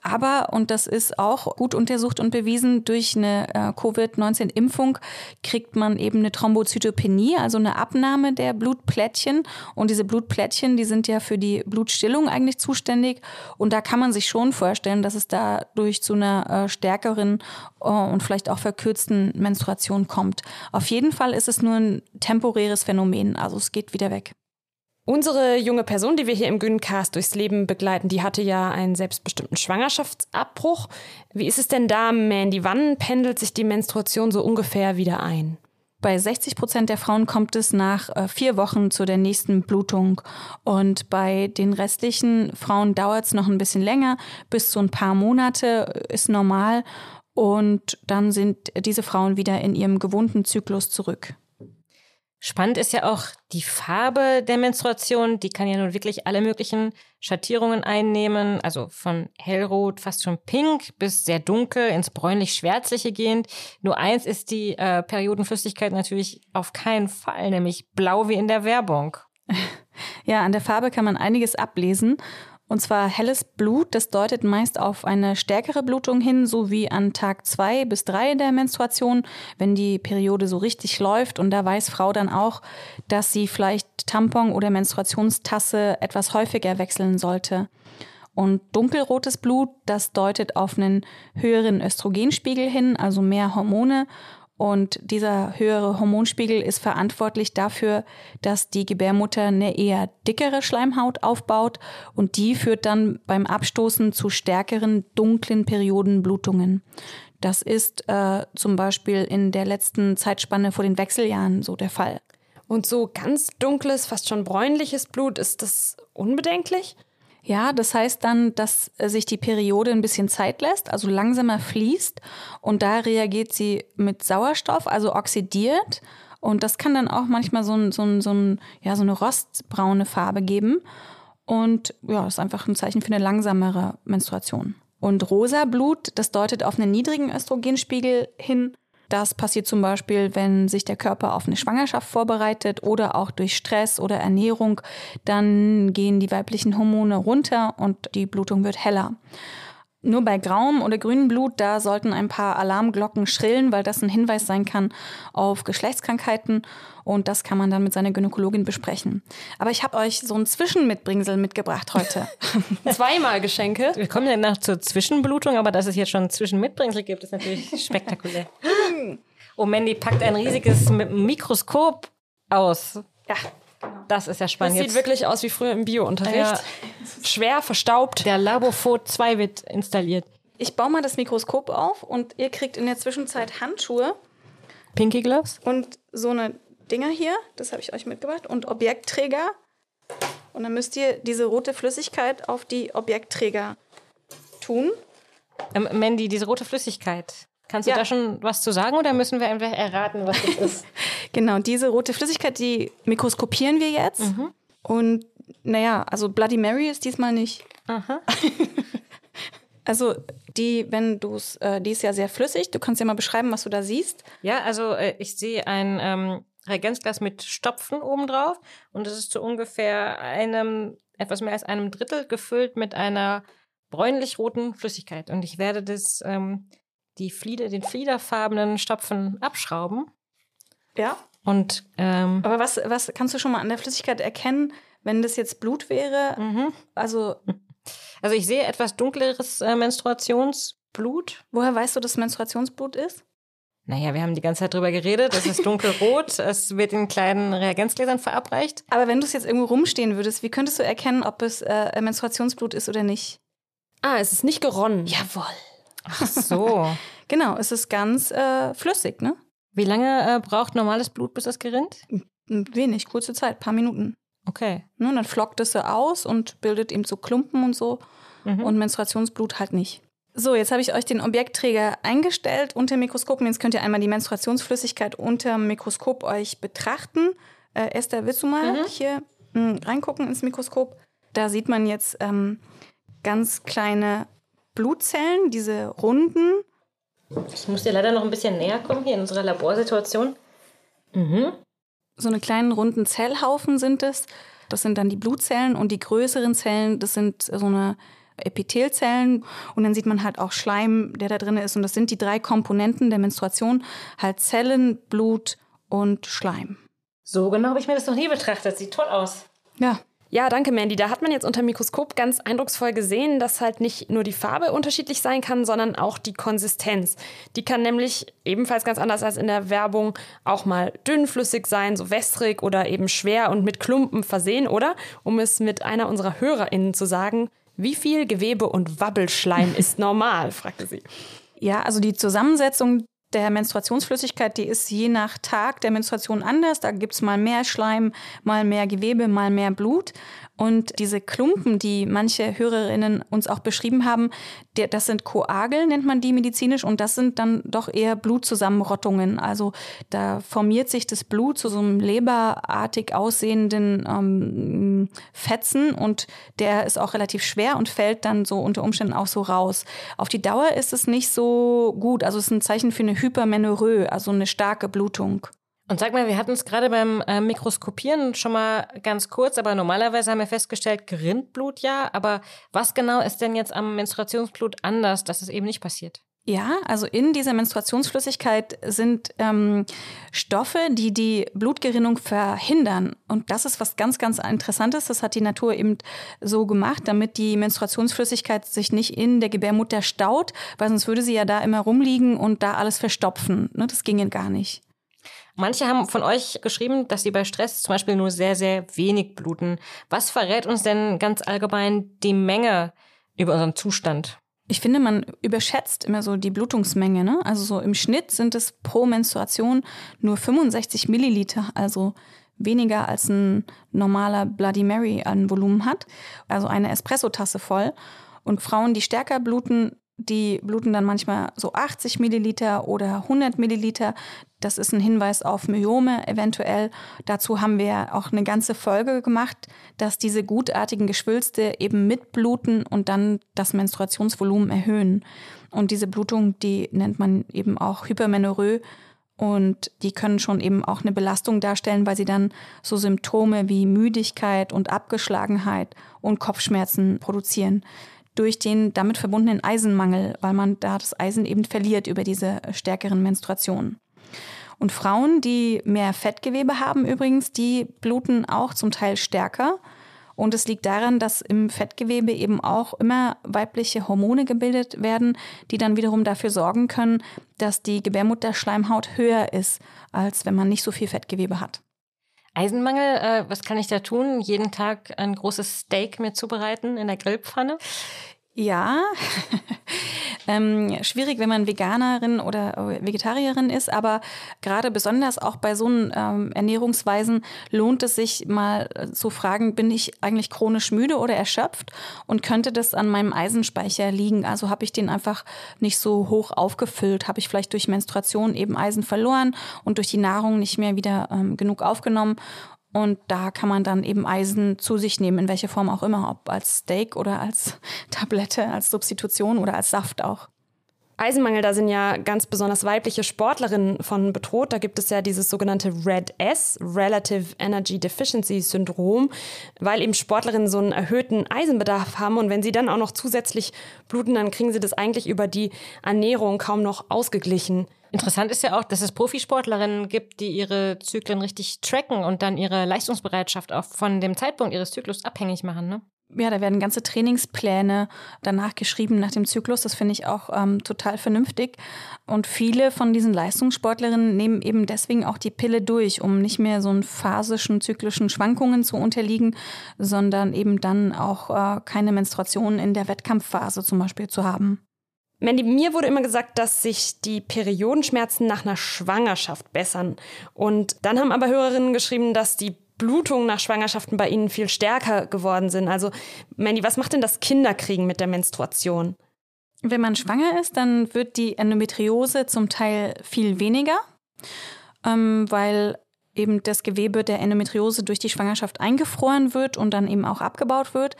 Aber, und das ist auch gut untersucht und bewiesen, durch eine äh, Covid-19-Impfung kriegt man eben eine Thrombozytopenie, also eine Abnahme der Blutplättchen. Und diese Blutplättchen, die sind ja für die Blutstillung eigentlich zuständig. Und da kann man sich schon vorstellen, dass es dadurch zu einer äh, stärkeren äh, und vielleicht auch verkürzten Menstruation kommt. Auf jeden Fall ist es nur ein temporäres Phänomen, also es geht wieder weg. Unsere junge Person, die wir hier im Güncast durchs Leben begleiten, die hatte ja einen selbstbestimmten Schwangerschaftsabbruch. Wie ist es denn da, Mandy? Wann pendelt sich die Menstruation so ungefähr wieder ein? Bei 60 Prozent der Frauen kommt es nach äh, vier Wochen zu der nächsten Blutung. Und bei den restlichen Frauen dauert es noch ein bisschen länger, bis zu ein paar Monate ist normal. Und dann sind diese Frauen wieder in ihrem gewohnten Zyklus zurück. Spannend ist ja auch die Farbe der Menstruation. Die kann ja nun wirklich alle möglichen Schattierungen einnehmen. Also von hellrot, fast schon pink bis sehr dunkel ins bräunlich-schwärzliche gehend. Nur eins ist die äh, Periodenflüssigkeit natürlich auf keinen Fall, nämlich blau wie in der Werbung. Ja, an der Farbe kann man einiges ablesen. Und zwar helles Blut, das deutet meist auf eine stärkere Blutung hin, so wie an Tag zwei bis drei der Menstruation, wenn die Periode so richtig läuft. Und da weiß Frau dann auch, dass sie vielleicht Tampon oder Menstruationstasse etwas häufiger wechseln sollte. Und dunkelrotes Blut, das deutet auf einen höheren Östrogenspiegel hin, also mehr Hormone. Und dieser höhere Hormonspiegel ist verantwortlich dafür, dass die Gebärmutter eine eher dickere Schleimhaut aufbaut und die führt dann beim Abstoßen zu stärkeren dunklen Periodenblutungen. Das ist äh, zum Beispiel in der letzten Zeitspanne vor den Wechseljahren so der Fall. Und so ganz dunkles, fast schon bräunliches Blut, ist das unbedenklich? Ja, das heißt dann, dass sich die Periode ein bisschen Zeit lässt, also langsamer fließt und da reagiert sie mit Sauerstoff, also oxidiert. Und das kann dann auch manchmal so, ein, so, ein, so, ein, ja, so eine rostbraune Farbe geben. Und ja, ist einfach ein Zeichen für eine langsamere Menstruation. Und rosa Blut, das deutet auf einen niedrigen Östrogenspiegel hin das passiert zum Beispiel, wenn sich der Körper auf eine Schwangerschaft vorbereitet oder auch durch Stress oder Ernährung. Dann gehen die weiblichen Hormone runter und die Blutung wird heller. Nur bei grauem oder grünem Blut, da sollten ein paar Alarmglocken schrillen, weil das ein Hinweis sein kann auf Geschlechtskrankheiten und das kann man dann mit seiner Gynäkologin besprechen. Aber ich habe euch so ein Zwischenmitbringsel mitgebracht heute. Zweimal Geschenke. Wir kommen ja noch zur Zwischenblutung, aber dass es jetzt schon Zwischenmitbringsel gibt, ist natürlich spektakulär. Oh, Mandy packt ein riesiges Mikroskop aus. Ja. Das ist ja spannend. Das sieht Jetzt wirklich aus wie früher im Biounterricht. Ja. Schwer, verstaubt. der Labofot 2 wird installiert. Ich baue mal das Mikroskop auf und ihr kriegt in der Zwischenzeit Handschuhe Pinky Gloves? und so eine Dinger hier, das habe ich euch mitgebracht, und Objektträger. Und dann müsst ihr diese rote Flüssigkeit auf die Objektträger tun. Ähm, Mandy, diese rote Flüssigkeit. Kannst du Ja. da schon was zu sagen oder müssen wir einfach erraten, was das ist? Genau, diese rote Flüssigkeit, die mikroskopieren wir jetzt. Und naja, also Bloody Mary ist diesmal nicht. Aha. Also die, wenn du es, äh, die ist ja sehr flüssig. Du kannst ja mal beschreiben, was du da siehst. Ja, also äh, ich sehe ein ähm, Reagenzglas mit Stopfen obendrauf und es ist zu ungefähr einem, etwas mehr als einem Drittel gefüllt mit einer bräunlich-roten Flüssigkeit. Und ich werde das, ähm, die Flieder, den fliederfarbenen Stopfen abschrauben Ja. und ähm, Aber was, was kannst du schon mal an der Flüssigkeit erkennen, wenn das jetzt Blut wäre? mhm. Also, also ich sehe etwas dunkleres äh, Menstruationsblut. woher weißt du, dass Menstruationsblut ist? Naja, wir haben die ganze Zeit drüber geredet. Es ist dunkelrot. es wird in kleinen Reagenzgläsern verabreicht. Aber wenn du es jetzt irgendwo rumstehen würdest, wie könntest du erkennen, ob es äh, Menstruationsblut ist oder nicht? Ah, es ist nicht geronnen. Jawohl. Ach so. Genau, es ist ganz äh, flüssig, ne? Wie lange äh, braucht normales Blut, bis es gerinnt? Wenig, kurze Zeit, paar Minuten. Okay. Ne? Und dann flockt es so aus und bildet eben so Klumpen und so. Mhm. Und Menstruationsblut halt nicht. So, jetzt habe ich euch den Objektträger eingestellt unter dem Mikroskop. Und jetzt könnt ihr einmal die Menstruationsflüssigkeit unter dem Mikroskop euch betrachten. Äh, Esther, willst du mal hier mh, reingucken ins Mikroskop? Da sieht man jetzt ähm, ganz kleine Blutzellen, diese runden. Ich muss dir leider noch ein bisschen näher kommen hier in unserer Laborsituation. Mhm. so eine kleinen runden Zellhaufen sind es. Das sind dann die Blutzellen und die größeren Zellen, das sind so eine Epithelzellen und dann sieht man halt auch Schleim, der da drin ist und das sind die drei Komponenten der Menstruation, halt Zellen, Blut und Schleim. So genau habe ich mir das noch nie betrachtet. Sieht toll aus. Ja, Ja, danke, Mandy. Da hat man jetzt unter Mikroskop ganz eindrucksvoll gesehen, dass halt nicht nur die Farbe unterschiedlich sein kann, sondern auch die Konsistenz. Die kann nämlich ebenfalls ganz anders als in der Werbung auch mal dünnflüssig sein, so wässrig oder eben schwer und mit Klumpen versehen, oder? Um es mit einer unserer HörerInnen zu sagen, wie viel Gewebe und Wabbelschleim ist normal, fragte sie. ja, also die Zusammensetzung der Menstruationsflüssigkeit, die ist je nach Tag der Menstruation anders. Da gibt's mal mehr Schleim, mal mehr Gewebe, mal mehr Blut. Und diese Klumpen, die manche Hörerinnen uns auch beschrieben haben, das sind Koagel, nennt man die medizinisch, und das sind dann doch eher Blutzusammenrottungen. Also da formiert sich das Blut zu so einem leberartig aussehenden ähm, Fetzen und der ist auch relativ schwer und fällt dann so unter Umständen auch so raus. Auf die Dauer ist es nicht so gut. Also es ist ein Zeichen für eine Hypermenorrhoe, also eine starke Blutung. Und sag mal, wir hatten es gerade beim äh, Mikroskopieren schon mal ganz kurz, aber normalerweise haben wir festgestellt, Grindblut ja. Aber was genau ist denn jetzt am Menstruationsblut anders, dass es eben nicht passiert? Ja, also in dieser Menstruationsflüssigkeit sind ähm, Stoffe, die die Blutgerinnung verhindern. Und das ist was ganz, ganz Interessantes. Das hat die Natur eben so gemacht, damit die Menstruationsflüssigkeit sich nicht in der Gebärmutter staut, weil sonst würde sie ja da immer rumliegen und da alles verstopfen. Ne, das ginge gar nicht. Manche haben von euch geschrieben, dass sie bei Stress zum Beispiel nur sehr, sehr wenig bluten. Was verrät uns denn ganz allgemein die Menge über unseren Zustand? Ich finde, man überschätzt immer so die Blutungsmenge. Ne? Also so im Schnitt sind es pro Menstruation nur 65 Milliliter, also weniger als ein normaler Bloody Mary an Volumen hat. Also eine Espressotasse voll. Und Frauen, die stärker bluten, die bluten dann manchmal so 80 Milliliter oder 100 Milliliter. Das ist ein Hinweis auf Myome eventuell. Dazu haben wir auch eine ganze Folge gemacht, dass diese gutartigen Geschwülste eben mitbluten und dann das Menstruationsvolumen erhöhen. Und diese Blutung, die nennt man eben auch Hypermenorrhoe. Und die können schon eben auch eine Belastung darstellen, weil sie dann so Symptome wie Müdigkeit und Abgeschlagenheit und Kopfschmerzen produzieren durch den damit verbundenen Eisenmangel, weil man da das Eisen eben verliert über diese stärkeren Menstruationen. Und Frauen, die mehr Fettgewebe haben übrigens, die bluten auch zum Teil stärker. Und es liegt daran, dass im Fettgewebe eben auch immer weibliche Hormone gebildet werden, die dann wiederum dafür sorgen können, dass die Gebärmutterschleimhaut höher ist, als wenn man nicht so viel Fettgewebe hat. Eisenmangel, äh, was kann ich da tun? Jeden Tag ein großes Steak mir zubereiten in der Grillpfanne? Ja, ähm, schwierig, wenn man Veganerin oder äh, Vegetarierin ist, aber gerade besonders auch bei so ähm, Ernährungsweisen lohnt es sich mal äh, zu fragen, bin ich eigentlich chronisch müde oder erschöpft und könnte das an meinem Eisenspeicher liegen? Also habe ich den einfach nicht so hoch aufgefüllt? Habe ich vielleicht durch Menstruation eben Eisen verloren und durch die Nahrung nicht mehr wieder ähm, genug aufgenommen? Und da kann man dann eben Eisen zu sich nehmen, in welcher Form auch immer, ob als Steak oder als Tablette, als Substitution oder als Saft auch. Eisenmangel, da sind ja ganz besonders weibliche Sportlerinnen von bedroht. Da gibt es ja dieses sogenannte Red S, Relative Energy Deficiency Syndrom, weil eben Sportlerinnen so einen erhöhten Eisenbedarf haben und wenn sie dann auch noch zusätzlich bluten, dann kriegen sie das eigentlich über die Ernährung kaum noch ausgeglichen. Interessant ist ja auch, dass es Profisportlerinnen gibt, die ihre Zyklen richtig tracken und dann ihre Leistungsbereitschaft auch von dem Zeitpunkt ihres Zyklus abhängig machen, ne? Ja, da werden ganze Trainingspläne danach geschrieben nach dem Zyklus. Das finde ich auch ähm, total vernünftig. Und viele von diesen Leistungssportlerinnen nehmen eben deswegen auch die Pille durch, um nicht mehr so einen phasischen, zyklischen Schwankungen zu unterliegen, sondern eben dann auch äh, keine Menstruation in der Wettkampfphase zum Beispiel zu haben. Mandy, mir wurde immer gesagt, dass sich die Periodenschmerzen nach einer Schwangerschaft bessern. Und dann haben aber Hörerinnen geschrieben, dass die Blutungen nach Schwangerschaften bei ihnen viel stärker geworden sind. Also, Mandy, was macht denn das Kinderkriegen mit der Menstruation? Wenn man schwanger ist, dann wird die Endometriose zum Teil viel weniger, ähm, weil eben das Gewebe der Endometriose durch die Schwangerschaft eingefroren wird und dann eben auch abgebaut wird.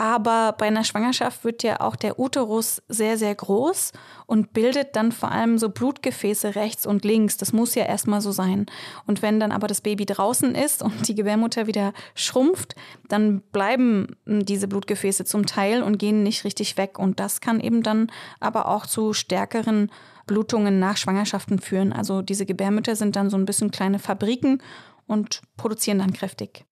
Aber bei einer Schwangerschaft wird ja auch der Uterus sehr, sehr groß und bildet dann vor allem so Blutgefäße rechts und links. Das muss ja erstmal so sein. Und wenn dann aber das Baby draußen ist und die Gebärmutter wieder schrumpft, dann bleiben diese Blutgefäße zum Teil und gehen nicht richtig weg. Und das kann eben dann aber auch zu stärkeren Blutungen nach Schwangerschaften führen. Also diese Gebärmütter sind dann so ein bisschen kleine Fabriken und produzieren dann kräftig.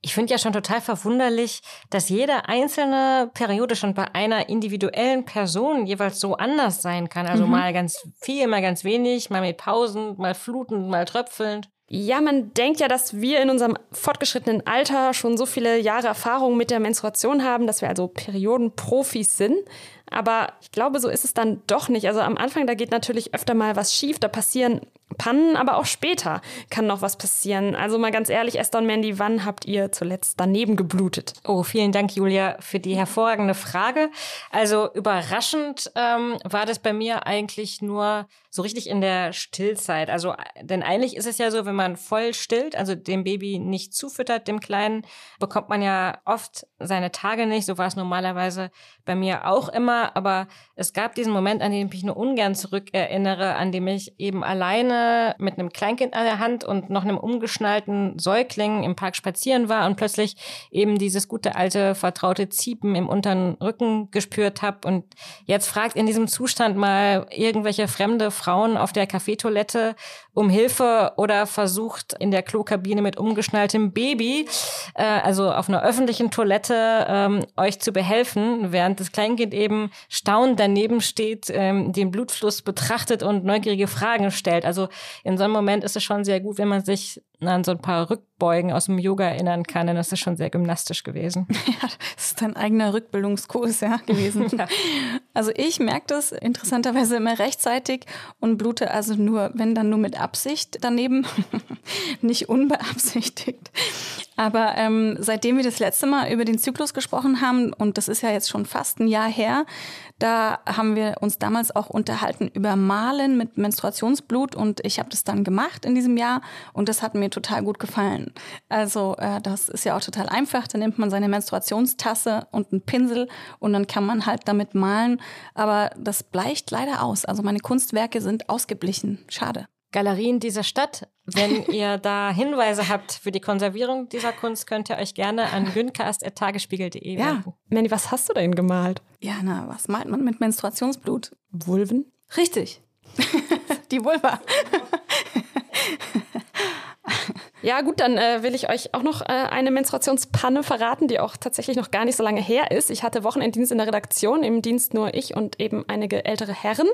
Ich finde ja schon total verwunderlich, dass jede einzelne Periode schon bei einer individuellen Person jeweils so anders sein kann. Also mhm. mal ganz viel, mal ganz wenig, mal mit Pausen, mal flutend, mal tröpfelnd. Ja, man denkt ja, dass wir in unserem fortgeschrittenen Alter schon so viele Jahre Erfahrung mit der Menstruation haben, dass wir also Periodenprofis sind. Aber ich glaube, so ist es dann doch nicht. Also am Anfang, da geht natürlich öfter mal was schief, da passieren Pannen, aber auch später kann noch was passieren. Also mal ganz ehrlich, Esther und Mandy, wann habt ihr zuletzt daneben geblutet? Oh, vielen Dank, Julia, für die hervorragende Frage. Also überraschend ähm, war das bei mir eigentlich nur so richtig in der Stillzeit. Also, denn eigentlich ist es ja so, wenn man voll stillt, also dem Baby nicht zufüttert, dem Kleinen, bekommt man ja oft seine Tage nicht. So war es normalerweise bei mir auch immer. Aber es gab diesen Moment, an den ich nur ungern zurückerinnere, an dem ich eben alleine mit einem Kleinkind an der Hand und noch einem umgeschnallten Säugling im Park spazieren war und plötzlich eben dieses gute alte vertraute Ziepen im unteren Rücken gespürt habe und jetzt fragt in diesem Zustand mal irgendwelche fremde Frauen auf der Kaffeetoilette um Hilfe oder versucht in der Klokabine mit umgeschnalltem Baby, äh, also auf einer öffentlichen Toilette, ähm, euch zu behelfen, während das Kleinkind eben staunend daneben steht, ähm, den Blutfluss betrachtet und neugierige Fragen stellt. Also in so einem Moment ist es schon sehr gut, wenn man sich an so ein paar Rückbeugen aus dem Yoga erinnern kann, denn das ist schon sehr gymnastisch gewesen. Ja, das ist ein eigener Rückbildungskurs ja, gewesen. ja. Also ich merke das interessanterweise immer rechtzeitig und blute also nur, wenn dann nur mit Absicht daneben, nicht unbeabsichtigt. Aber ähm, seitdem wir das letzte Mal über den Zyklus gesprochen haben, und das ist ja jetzt schon fast ein Jahr her, da haben wir uns damals auch unterhalten über Malen mit Menstruationsblut und ich habe das dann gemacht in diesem Jahr und das hat mir total gut gefallen. Also äh, das ist ja auch total einfach. Da nimmt man seine Menstruationstasse und einen Pinsel und dann kann man halt damit malen. Aber das bleicht leider aus. Also meine Kunstwerke sind ausgeblichen. Schade. Galerien dieser Stadt. Wenn ihr da Hinweise habt für die Konservierung dieser Kunst, könnt ihr euch gerne an güncast.tagesspiegel.de ja. wenden. Manny, was hast du denn gemalt? Ja, na, was malt man mit Menstruationsblut? Vulven? Richtig. die Vulva. Ja, gut, dann äh, will ich euch auch noch äh, eine Menstruationspanne verraten, die auch tatsächlich noch gar nicht so lange her ist. Ich hatte Wochenenddienst in der Redaktion, im Dienst nur ich und eben einige ältere Herren.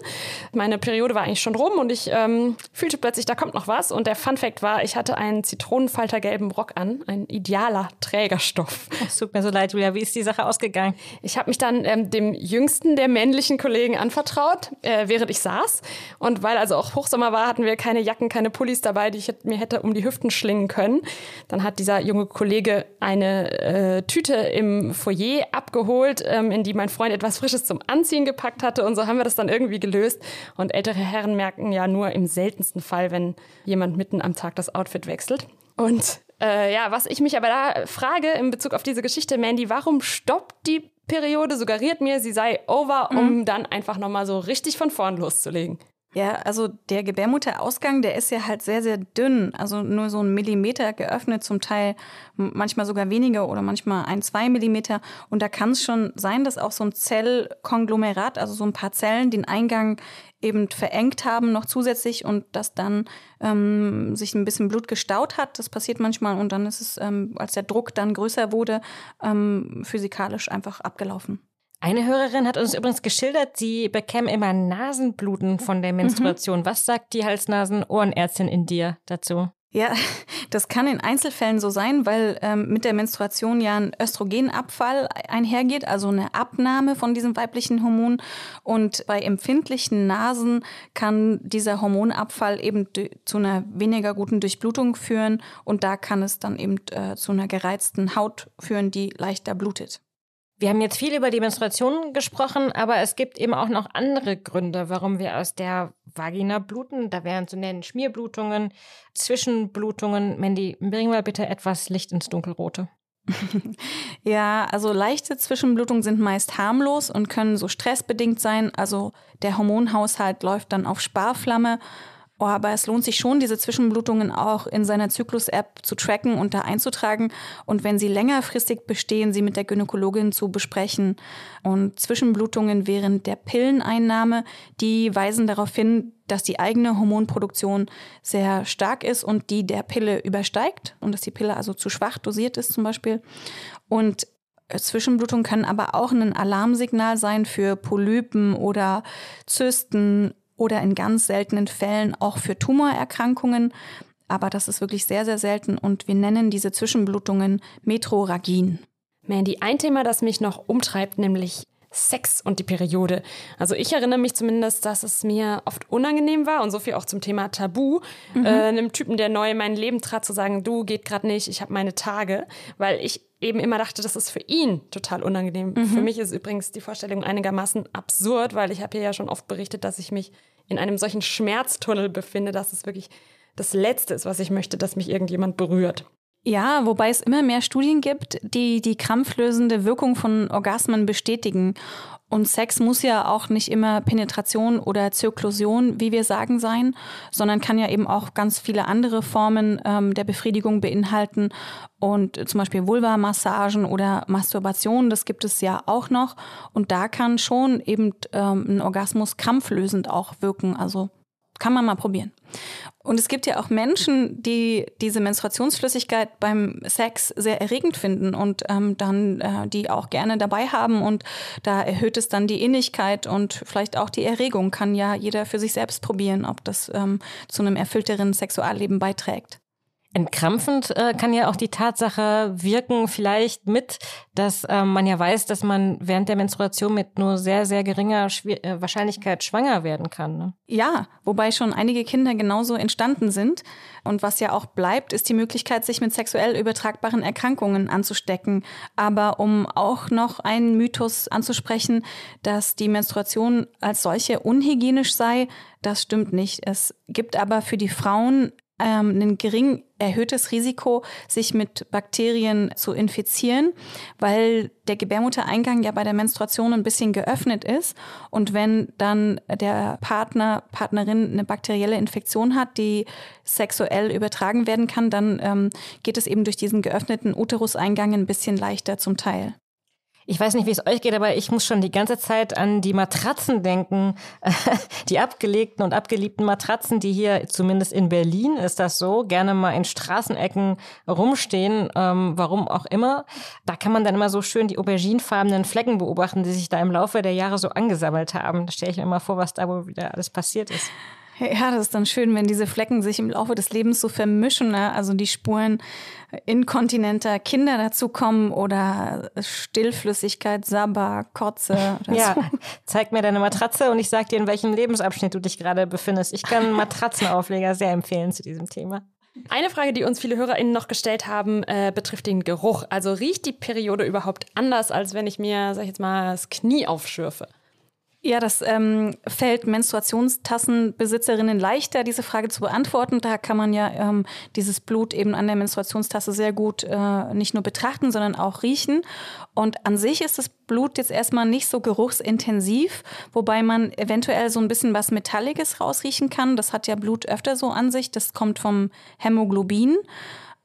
Meine Periode war eigentlich schon rum und ich ähm, fühlte plötzlich, da kommt noch was. Und der Fun Fact war, ich hatte einen zitronenfaltergelben Rock an, ein idealer Trägerstoff. Es tut mir so leid, Julia, wie ist die Sache ausgegangen? Ich habe mich dann ähm, dem jüngsten der männlichen Kollegen anvertraut, äh, während ich saß. Und weil also auch Hochsommer war, hatten wir keine Jacken, keine Pullis dabei, die ich mir hätte um die Hüften schlingen bringen können. Dann hat dieser junge Kollege eine äh, Tüte im Foyer abgeholt, ähm, in die mein Freund etwas Frisches zum Anziehen gepackt hatte. Und so haben wir das dann irgendwie gelöst. Und ältere Herren merken ja nur im seltensten Fall, wenn jemand mitten am Tag das Outfit wechselt. Und äh, ja, was ich mich aber da frage in Bezug auf diese Geschichte, Mandy, warum stoppt die Periode, suggeriert mir, sie sei over, um mhm. dann einfach nochmal so richtig von vorn loszulegen? Ja, also der Gebärmutterausgang, der ist ja halt sehr, sehr dünn. Also nur so ein Millimeter geöffnet, zum Teil manchmal sogar weniger oder manchmal ein, zwei Millimeter. Und da kann es schon sein, dass auch so ein Zellkonglomerat, also so ein paar Zellen, den Eingang eben verengt haben noch zusätzlich und dass dann ähm, sich ein bisschen Blut gestaut hat. Das passiert manchmal und dann ist es, ähm, als der Druck dann größer wurde, ähm, physikalisch einfach abgelaufen. Eine Hörerin hat uns übrigens geschildert, sie bekäme immer Nasenbluten von der Menstruation. Mhm. Was sagt die Hals-Nasen-Ohrenärztin in dir dazu? Ja, das kann in Einzelfällen so sein, weil ähm, mit der Menstruation ja ein Östrogenabfall einhergeht, also eine Abnahme von diesem weiblichen Hormon. Und bei empfindlichen Nasen kann dieser Hormonabfall eben zu einer weniger guten Durchblutung führen und da kann es dann eben äh, zu einer gereizten Haut führen, die leichter blutet. Wir haben jetzt viel über die Menstruation gesprochen, aber es gibt eben auch noch andere Gründe, warum wir aus der Vagina bluten. Da wären zu nennen Schmierblutungen, Zwischenblutungen. Mandy, bring mal bitte etwas Licht ins Dunkelrote. ja, also leichte Zwischenblutungen sind meist harmlos und können so stressbedingt sein. Also der Hormonhaushalt läuft dann auf Sparflamme Oh, aber es lohnt sich schon, diese Zwischenblutungen auch in seiner Zyklus-App zu tracken und da einzutragen. Und wenn sie längerfristig bestehen, sie mit der Gynäkologin zu besprechen. Und Zwischenblutungen während der Pilleneinnahme, die weisen darauf hin, dass die eigene Hormonproduktion sehr stark ist und die der Pille übersteigt und dass die Pille also zu schwach dosiert ist zum Beispiel. Und Zwischenblutungen können aber auch ein Alarmsignal sein für Polypen oder Zysten oder in ganz seltenen Fällen auch für Tumorerkrankungen. aber das ist wirklich sehr, sehr selten und wir nennen diese Zwischenblutungen Metroragien. Mandy, ein Thema, das mich noch umtreibt, nämlich Sex und die Periode. Also ich erinnere mich zumindest, dass es mir oft unangenehm war und so viel auch zum Thema Tabu, mhm. äh, einem Typen, der neu in mein Leben trat, zu sagen, du geht gerade nicht, ich habe meine Tage, weil ich eben immer dachte, das ist für ihn total unangenehm. Mhm. Für mich ist übrigens die Vorstellung einigermaßen absurd, weil ich habe hier ja schon oft berichtet, dass ich mich in einem solchen Schmerztunnel befinde, dass es wirklich das Letzte ist, was ich möchte, dass mich irgendjemand berührt. Ja, wobei es immer mehr Studien gibt, die die krampflösende Wirkung von Orgasmen bestätigen. Und Sex muss ja auch nicht immer Penetration oder Zirklusion, wie wir sagen, sein, sondern kann ja eben auch ganz viele andere Formen ähm, der Befriedigung beinhalten. Und zum Beispiel Vulva-Massagen oder Masturbation, das gibt es ja auch noch. Und da kann schon eben ähm, ein Orgasmus krampflösend auch wirken. Also kann man mal probieren. Und es gibt ja auch Menschen, die diese Menstruationsflüssigkeit beim Sex sehr erregend finden und ähm, dann äh, die auch gerne dabei haben. Und da erhöht es dann die Innigkeit und vielleicht auch die Erregung. Kann ja jeder für sich selbst probieren, ob das ähm, zu einem erfüllteren Sexualleben beiträgt. Entkrampfend äh, kann ja auch die Tatsache wirken, vielleicht mit, dass äh, man ja weiß, dass man während der Menstruation mit nur sehr, sehr geringer Schwier äh, Wahrscheinlichkeit schwanger werden kann. Ne? Ja, wobei schon einige Kinder genauso entstanden sind. Und was ja auch bleibt, ist die Möglichkeit, sich mit sexuell übertragbaren Erkrankungen anzustecken. Aber um auch noch einen Mythos anzusprechen, dass die Menstruation als solche unhygienisch sei, das stimmt nicht. Es gibt aber für die Frauen ähm, ein gering erhöhtes Risiko, sich mit Bakterien zu infizieren, weil der Gebärmuttereingang ja bei der Menstruation ein bisschen geöffnet ist. Und wenn dann der Partner, Partnerin eine bakterielle Infektion hat, die sexuell übertragen werden kann, dann ähm, geht es eben durch diesen geöffneten Uteruseingang ein bisschen leichter zum Teil. Ich weiß nicht, wie es euch geht, aber ich muss schon die ganze Zeit an die Matratzen denken. die abgelegten und abgeliebten Matratzen, die hier zumindest in Berlin ist das so, gerne mal in Straßenecken rumstehen, ähm, warum auch immer. Da kann man dann immer so schön die auberginefarbenen Flecken beobachten, die sich da im Laufe der Jahre so angesammelt haben. Da stelle ich mir immer vor, was da wohl wieder alles passiert ist. Ja, das ist dann schön, wenn diese Flecken sich im Laufe des Lebens so vermischen, ne? also die Spuren inkontinenter Kinder dazukommen oder Stillflüssigkeit, Sabber, Kotze. ja, so. zeig mir deine Matratze und ich sag dir, in welchem Lebensabschnitt du dich gerade befindest. Ich kann Matratzenaufleger sehr empfehlen zu diesem Thema. Eine Frage, die uns viele HörerInnen noch gestellt haben, äh, betrifft den Geruch. Also riecht die Periode überhaupt anders, als wenn ich mir, sag ich jetzt mal, das Knie aufschürfe? Ja, das ähm, fällt Menstruationstassenbesitzerinnen leichter, diese Frage zu beantworten. Da kann man ja ähm, dieses Blut eben an der Menstruationstasse sehr gut äh, nicht nur betrachten, sondern auch riechen. Und an sich ist das Blut jetzt erstmal nicht so geruchsintensiv, wobei man eventuell so ein bisschen was Metalliges rausriechen kann. Das hat ja Blut öfter so an sich. Das kommt vom Hämoglobin.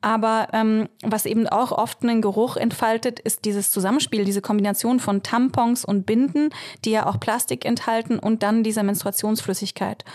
Aber ähm, was eben auch oft einen Geruch entfaltet, ist dieses Zusammenspiel, diese Kombination von Tampons und Binden, die ja auch Plastik enthalten und dann dieser Menstruationsflüssigkeit.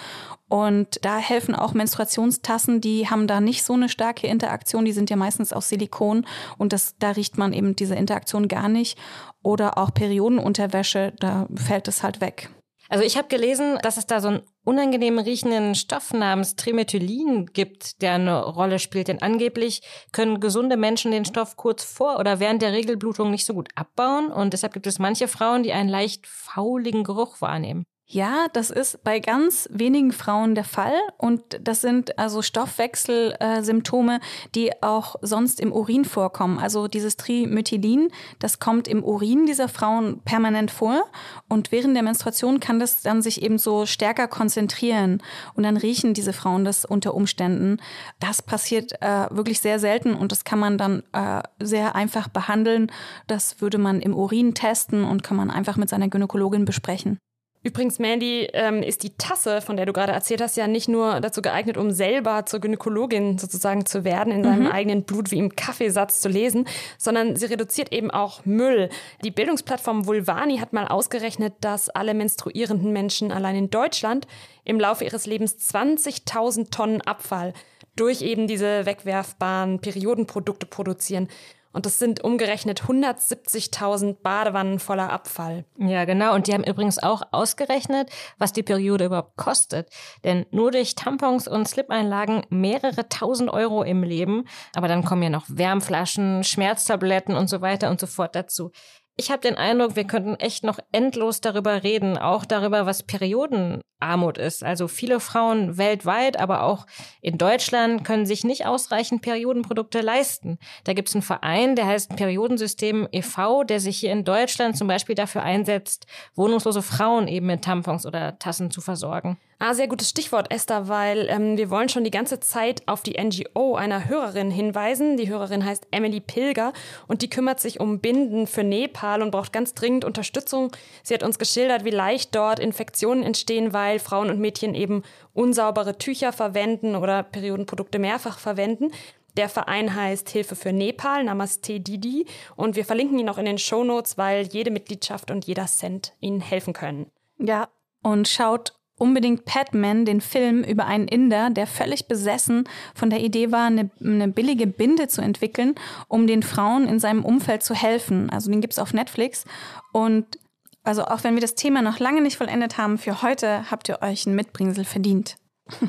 Und da helfen auch Menstruationstassen, die haben da nicht so eine starke Interaktion, die sind ja meistens aus Silikon und das, da riecht man eben diese Interaktion gar nicht. Oder auch Periodenunterwäsche, da fällt es halt weg. Also ich habe gelesen, dass es da so einen unangenehm riechenden Stoff namens Trimethylin gibt, der eine Rolle spielt. Denn angeblich können gesunde Menschen den Stoff kurz vor oder während der Regelblutung nicht so gut abbauen. Und deshalb gibt es manche Frauen, die einen leicht fauligen Geruch wahrnehmen. Ja, das ist bei ganz wenigen Frauen der Fall und das sind also Stoffwechselsymptome, die auch sonst im Urin vorkommen. Also dieses Trimethylin, das kommt im Urin dieser Frauen permanent vor und während der Menstruation kann das dann sich eben so stärker konzentrieren und dann riechen diese Frauen das unter Umständen. Das passiert äh, wirklich sehr selten und das kann man dann äh, sehr einfach behandeln. Das würde man im Urin testen und kann man einfach mit seiner Gynäkologin besprechen. Übrigens, Mandy, ähm, ist die Tasse, von der du gerade erzählt hast, ja nicht nur dazu geeignet, um selber zur Gynäkologin sozusagen zu werden, in mhm. seinem eigenen Blut wie im Kaffeesatz zu lesen, sondern sie reduziert eben auch Müll. Die Bildungsplattform Vulvani hat mal ausgerechnet, dass alle menstruierenden Menschen allein in Deutschland im Laufe ihres Lebens 20.000 Tonnen Abfall durch eben diese wegwerfbaren Periodenprodukte produzieren. Und das sind umgerechnet 170.000 Badewannen voller Abfall. Ja, genau. Und die haben übrigens auch ausgerechnet, was die Periode überhaupt kostet. Denn nur durch Tampons und Slip-Einlagen mehrere tausend Euro im Leben. Aber dann kommen ja noch Wärmflaschen, Schmerztabletten und so weiter und so fort dazu. Ich habe den Eindruck, wir könnten echt noch endlos darüber reden, auch darüber, was Periodenarmut ist. Also viele Frauen weltweit, aber auch in Deutschland können sich nicht ausreichend Periodenprodukte leisten. Da gibt es einen Verein, der heißt Periodensystem e.V., der sich hier in Deutschland zum Beispiel dafür einsetzt, wohnungslose Frauen eben mit Tampons oder Tassen zu versorgen. Ah, sehr gutes Stichwort, Esther, weil ähm, wir wollen schon die ganze Zeit auf die NGO einer Hörerin hinweisen. Die Hörerin heißt Emily Pilger und die kümmert sich um Binden für Nepal und braucht ganz dringend Unterstützung. Sie hat uns geschildert, wie leicht dort Infektionen entstehen, weil Frauen und Mädchen eben unsaubere Tücher verwenden oder Periodenprodukte mehrfach verwenden. Der Verein heißt Hilfe für Nepal, Namaste Didi. Und wir verlinken ihn auch in den Shownotes, weil jede Mitgliedschaft und jeder Cent ihnen helfen können. Ja, und schaut unbedingt Padman, den Film über einen Inder, der völlig besessen von der Idee war, eine, eine billige Binde zu entwickeln, um den Frauen in seinem Umfeld zu helfen. Also den gibt's auf Netflix. Und also auch wenn wir das Thema noch lange nicht vollendet haben, für heute habt ihr euch ein Mitbringsel verdient.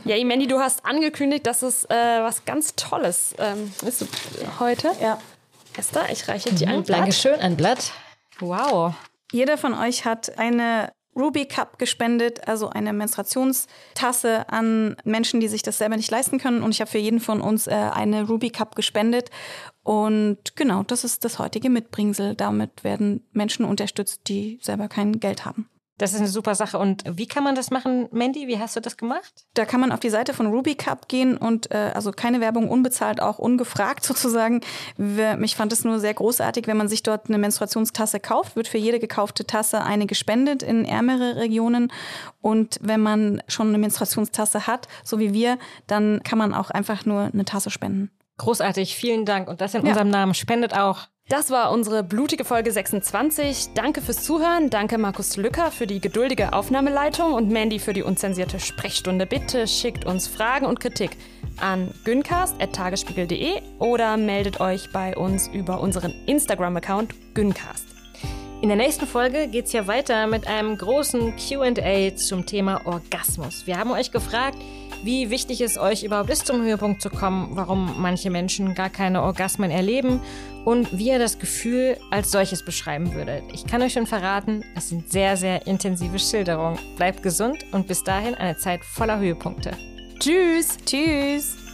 Ja, Mandy, du hast angekündigt, dass es äh, was ganz Tolles ähm, ist heute. Ja. Esther, ich reiche dir ein Mhm, Blatt. Dankeschön, ein Blatt. Wow. Jeder von euch hat eine Ruby Cup gespendet, also eine Menstruationstasse an Menschen, die sich das selber nicht leisten können. Und ich habe für jeden von uns äh, eine Ruby Cup gespendet. Und genau, das ist das heutige Mitbringsel. Damit werden Menschen unterstützt, die selber kein Geld haben. Das ist eine super Sache. Und wie kann man das machen, Mandy? Wie hast du das gemacht? Da kann man auf die Seite von Ruby Cup gehen und äh, also keine Werbung, unbezahlt, auch ungefragt sozusagen. Wir, ich fand es nur sehr großartig, wenn man sich dort eine Menstruationstasse kauft, wird für jede gekaufte Tasse eine gespendet in ärmere Regionen. Und wenn man schon eine Menstruationstasse hat, so wie wir, dann kann man auch einfach nur eine Tasse spenden. Großartig, vielen Dank. Und das in Ja. unserem Namen. Spendet auch. Das war unsere blutige Folge 26. Danke fürs Zuhören. Danke Markus Lücker für die geduldige Aufnahmeleitung und Mandy für die unzensierte Sprechstunde. Bitte schickt uns Fragen und Kritik an gyncast.tagesspiegel.de oder meldet euch bei uns über unseren Instagram-Account gyncast. In der nächsten Folge geht's ja weiter mit einem großen QA zum Thema Orgasmus. Wir haben euch gefragt, wie wichtig es euch überhaupt ist, zum Höhepunkt zu kommen, warum manche Menschen gar keine Orgasmen erleben und wie ihr das Gefühl als solches beschreiben würdet. Ich kann euch schon verraten, es sind sehr, sehr intensive Schilderungen. Bleibt gesund und bis dahin eine Zeit voller Höhepunkte. Tschüss! Tschüss!